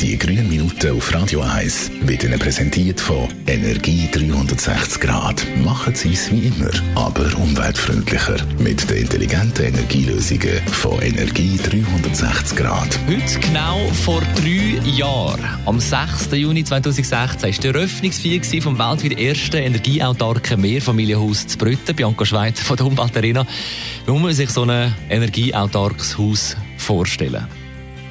Die grünen Minuten auf Radio 1 wird Ihnen präsentiert von Energie 360 Grad. Machen Sie es wie immer, aber umweltfreundlicher. Mit den intelligenten Energielösungen von Energie 360 Grad. Heute genau vor drei Jahren, am 6. Juni 2016, war der Eröffnungsfeier vom weltweit ersten energieautarken Mehrfamilienhaus zu Brütten. Bianca Schweizer von der Umweltarena. Wie muss man sich so ein energieautarkes Haus vorstellen?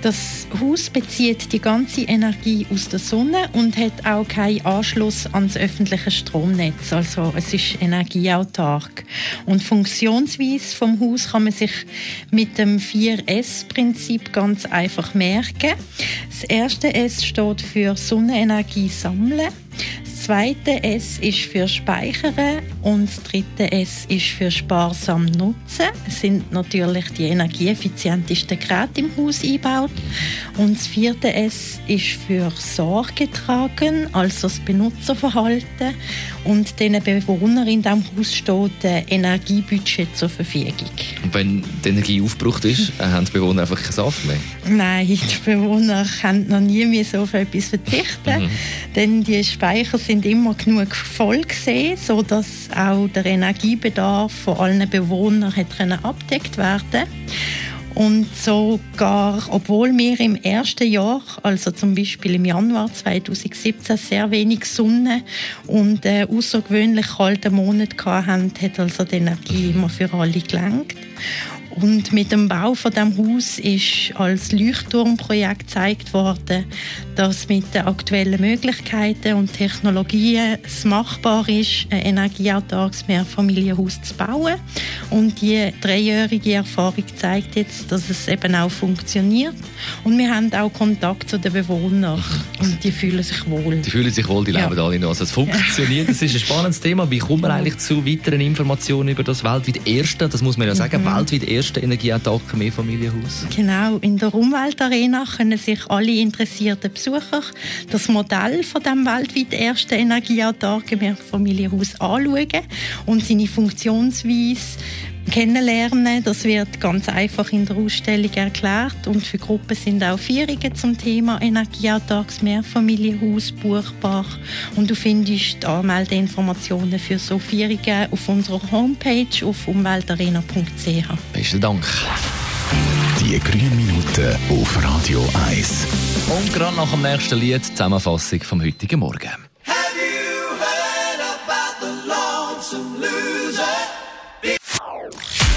Das Haus bezieht die ganze Energie aus der Sonne und hat auch keinen Anschluss ans öffentliche Stromnetz. Also es ist energieautark. Und Funktionsweise vom Haus kann man sich mit dem 4S-Prinzip ganz einfach merken. Das erste S steht für Sonnenenergie sammeln. Zweite S ist für Speichern und das dritte S ist für sparsam Nutzen. Es sind natürlich die energieeffizientesten Geräte im Haus eingebaut. Und das vierte S ist für Sorge tragen, also das Benutzerverhalten. Und den Bewohnern in diesem Haus steht ein Energiebudget zur Verfügung. Und wenn die Energie aufgebraucht ist, äh, haben die Bewohner einfach keinen Saft mehr? Nein, die Bewohner können noch nie mehr so auf etwas verzichten, mhm. denn die Speicher sind immer genug voll gesehen, sodass auch der Energiebedarf von allen Bewohnern hat abgedeckt werden und sogar, obwohl wir im ersten Jahr, also zum Beispiel im Januar 2017, sehr wenig Sonne und äh, außergewöhnlich kalten Monat hatten, hat also die Energie immer für alle gelangt. Und mit dem Bau von dem Haus ist als Leuchtturmprojekt gezeigt worden, dass mit den aktuellen Möglichkeiten und Technologien es machbar ist, ein energieautarkes Mehrfamilienhaus zu bauen. Und die dreijährige Erfahrung zeigt jetzt, dass es eben auch funktioniert. Und wir haben auch Kontakt zu den Bewohnern und die fühlen sich wohl. Die fühlen sich wohl, die leben ja. alle noch. Also es funktioniert, das ist ein spannendes Thema. Wie kommt man eigentlich zu weiteren Informationen über das weltweit erste, das muss man ja sagen, mhm. weltweit erste erste Energieattacke Mehrfamilienhaus? Genau, in der Umweltarena können sich alle interessierten Besucher das Modell von dem weltweit ersten Energieautarken Mehrfamilienhaus anschauen und seine Funktionsweise kennenlernen. Das wird ganz einfach in der Ausstellung erklärt und für Gruppen sind auch Führungen zum Thema Energieautarks Mehrfamilienhaus buchbar und du findest die Anmeldeinformationen für so Führungen auf unserer Homepage auf umweltarena.ch. Besten Dank. Die grünen Minuten auf Radio 1. Und gerade nach dem nächsten Lied die Zusammenfassung vom heutigen Morgen.